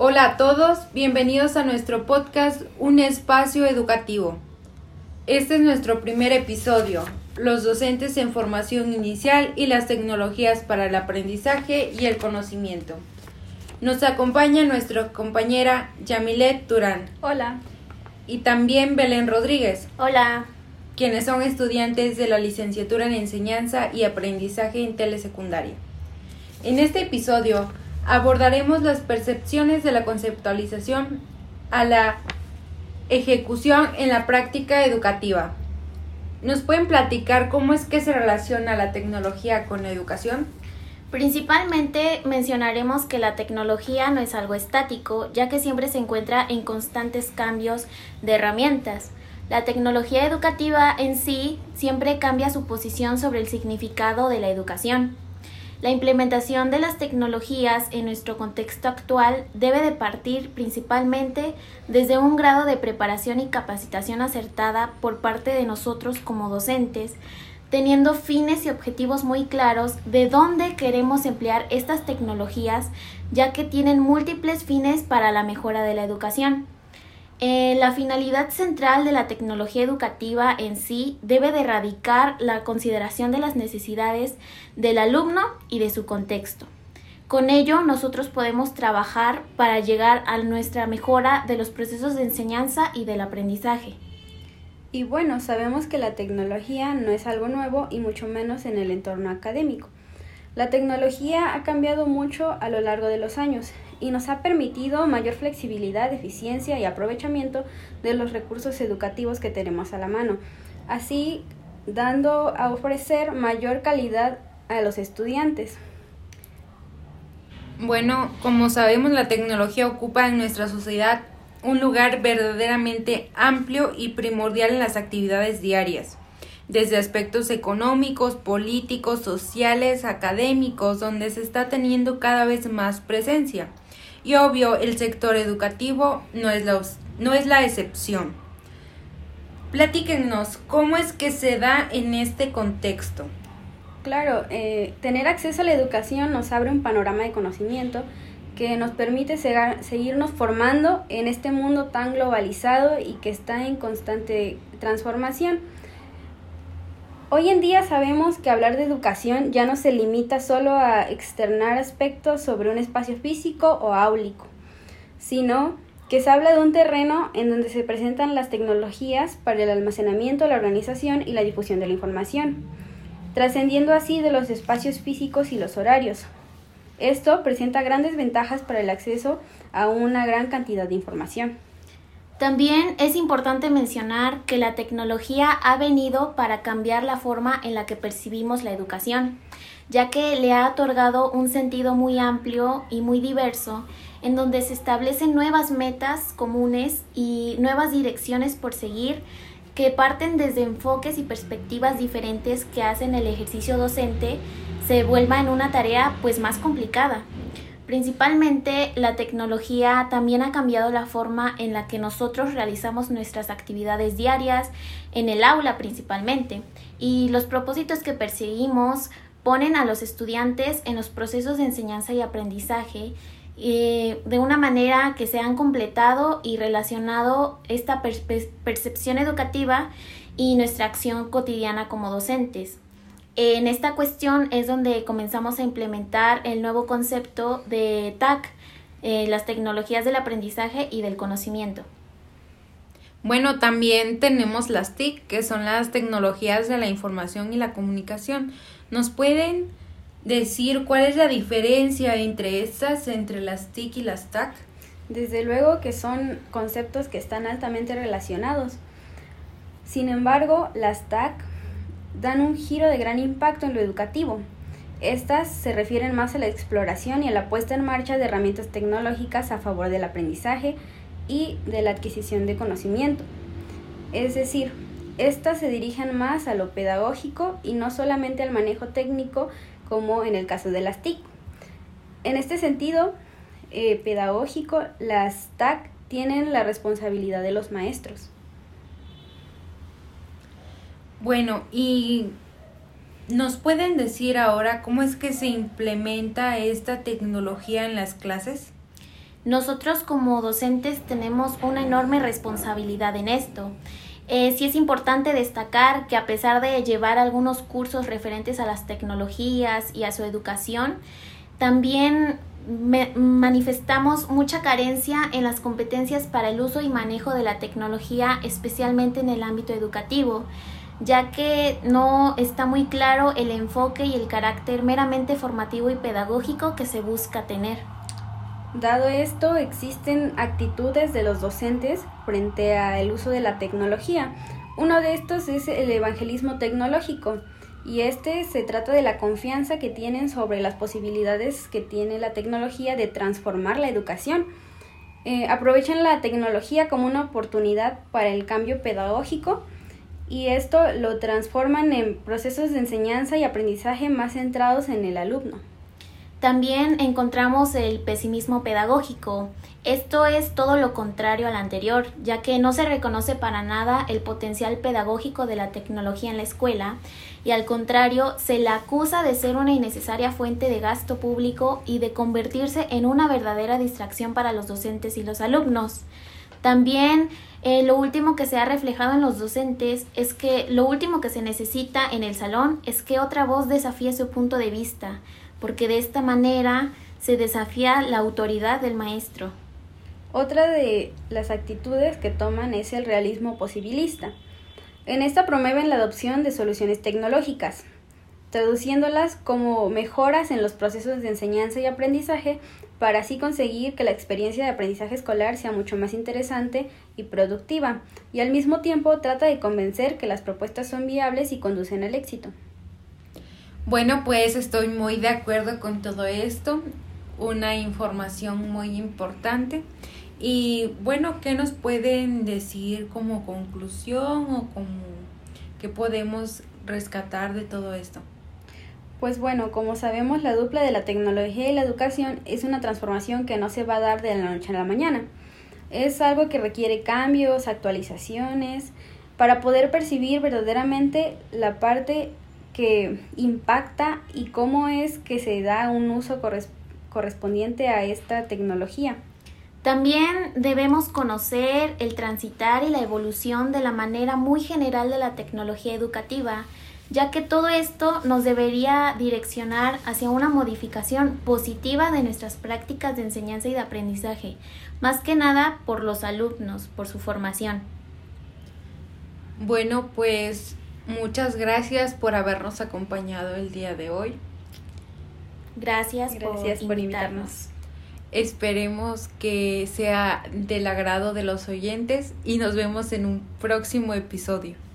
Hola a todos, bienvenidos a nuestro podcast Un espacio educativo. Este es nuestro primer episodio, los docentes en formación inicial y las tecnologías para el aprendizaje y el conocimiento. Nos acompaña nuestra compañera Yamilet Turán. Hola. Y también Belén Rodríguez. Hola. Quienes son estudiantes de la licenciatura en enseñanza y aprendizaje en telesecundaria. En este episodio abordaremos las percepciones de la conceptualización a la ejecución en la práctica educativa. ¿Nos pueden platicar cómo es que se relaciona la tecnología con la educación? Principalmente mencionaremos que la tecnología no es algo estático, ya que siempre se encuentra en constantes cambios de herramientas. La tecnología educativa en sí siempre cambia su posición sobre el significado de la educación. La implementación de las tecnologías en nuestro contexto actual debe de partir principalmente desde un grado de preparación y capacitación acertada por parte de nosotros como docentes, teniendo fines y objetivos muy claros de dónde queremos emplear estas tecnologías, ya que tienen múltiples fines para la mejora de la educación. Eh, la finalidad central de la tecnología educativa en sí debe de erradicar la consideración de las necesidades del alumno y de su contexto. Con ello, nosotros podemos trabajar para llegar a nuestra mejora de los procesos de enseñanza y del aprendizaje. Y bueno, sabemos que la tecnología no es algo nuevo y mucho menos en el entorno académico. La tecnología ha cambiado mucho a lo largo de los años y nos ha permitido mayor flexibilidad, eficiencia y aprovechamiento de los recursos educativos que tenemos a la mano, así dando a ofrecer mayor calidad a los estudiantes. Bueno, como sabemos, la tecnología ocupa en nuestra sociedad un lugar verdaderamente amplio y primordial en las actividades diarias desde aspectos económicos, políticos, sociales, académicos, donde se está teniendo cada vez más presencia. Y obvio, el sector educativo no es la, no es la excepción. Platíquenos, ¿cómo es que se da en este contexto? Claro, eh, tener acceso a la educación nos abre un panorama de conocimiento que nos permite seguirnos formando en este mundo tan globalizado y que está en constante transformación. Hoy en día sabemos que hablar de educación ya no se limita solo a externar aspectos sobre un espacio físico o áulico, sino que se habla de un terreno en donde se presentan las tecnologías para el almacenamiento, la organización y la difusión de la información, trascendiendo así de los espacios físicos y los horarios. Esto presenta grandes ventajas para el acceso a una gran cantidad de información. También es importante mencionar que la tecnología ha venido para cambiar la forma en la que percibimos la educación, ya que le ha otorgado un sentido muy amplio y muy diverso, en donde se establecen nuevas metas comunes y nuevas direcciones por seguir que parten desde enfoques y perspectivas diferentes que hacen el ejercicio docente se vuelva en una tarea pues más complicada. Principalmente la tecnología también ha cambiado la forma en la que nosotros realizamos nuestras actividades diarias, en el aula principalmente, y los propósitos que perseguimos ponen a los estudiantes en los procesos de enseñanza y aprendizaje eh, de una manera que se han completado y relacionado esta percepción educativa y nuestra acción cotidiana como docentes. En esta cuestión es donde comenzamos a implementar el nuevo concepto de TAC, eh, las tecnologías del aprendizaje y del conocimiento. Bueno, también tenemos las TIC, que son las tecnologías de la información y la comunicación. ¿Nos pueden decir cuál es la diferencia entre estas, entre las TIC y las TAC? Desde luego que son conceptos que están altamente relacionados. Sin embargo, las TAC dan un giro de gran impacto en lo educativo. Estas se refieren más a la exploración y a la puesta en marcha de herramientas tecnológicas a favor del aprendizaje y de la adquisición de conocimiento. Es decir, estas se dirigen más a lo pedagógico y no solamente al manejo técnico como en el caso de las TIC. En este sentido eh, pedagógico, las TAC tienen la responsabilidad de los maestros. Bueno, y ¿nos pueden decir ahora cómo es que se implementa esta tecnología en las clases? Nosotros como docentes tenemos una enorme responsabilidad en esto. Eh, sí es importante destacar que a pesar de llevar algunos cursos referentes a las tecnologías y a su educación, también manifestamos mucha carencia en las competencias para el uso y manejo de la tecnología, especialmente en el ámbito educativo, ya que no está muy claro el enfoque y el carácter meramente formativo y pedagógico que se busca tener. Dado esto, existen actitudes de los docentes frente al uso de la tecnología. Uno de estos es el evangelismo tecnológico y este se trata de la confianza que tienen sobre las posibilidades que tiene la tecnología de transformar la educación. Eh, aprovechan la tecnología como una oportunidad para el cambio pedagógico y esto lo transforman en procesos de enseñanza y aprendizaje más centrados en el alumno. También encontramos el pesimismo pedagógico. Esto es todo lo contrario al anterior, ya que no se reconoce para nada el potencial pedagógico de la tecnología en la escuela y al contrario se la acusa de ser una innecesaria fuente de gasto público y de convertirse en una verdadera distracción para los docentes y los alumnos. También eh, lo último que se ha reflejado en los docentes es que lo último que se necesita en el salón es que otra voz desafíe su punto de vista, porque de esta manera se desafía la autoridad del maestro. Otra de las actitudes que toman es el realismo posibilista. En esta promueven la adopción de soluciones tecnológicas, traduciéndolas como mejoras en los procesos de enseñanza y aprendizaje para así conseguir que la experiencia de aprendizaje escolar sea mucho más interesante y productiva, y al mismo tiempo trata de convencer que las propuestas son viables y conducen al éxito. Bueno, pues estoy muy de acuerdo con todo esto, una información muy importante. Y bueno, ¿qué nos pueden decir como conclusión o como qué podemos rescatar de todo esto? Pues bueno, como sabemos, la dupla de la tecnología y la educación es una transformación que no se va a dar de la noche a la mañana. Es algo que requiere cambios, actualizaciones, para poder percibir verdaderamente la parte que impacta y cómo es que se da un uso correspondiente a esta tecnología. También debemos conocer el transitar y la evolución de la manera muy general de la tecnología educativa, ya que todo esto nos debería direccionar hacia una modificación positiva de nuestras prácticas de enseñanza y de aprendizaje, más que nada por los alumnos, por su formación. Bueno, pues Muchas gracias por habernos acompañado el día de hoy. Gracias, gracias por, invitarnos. Esperemos que sea del agrado de los oyentes y nos vemos en un próximo episodio.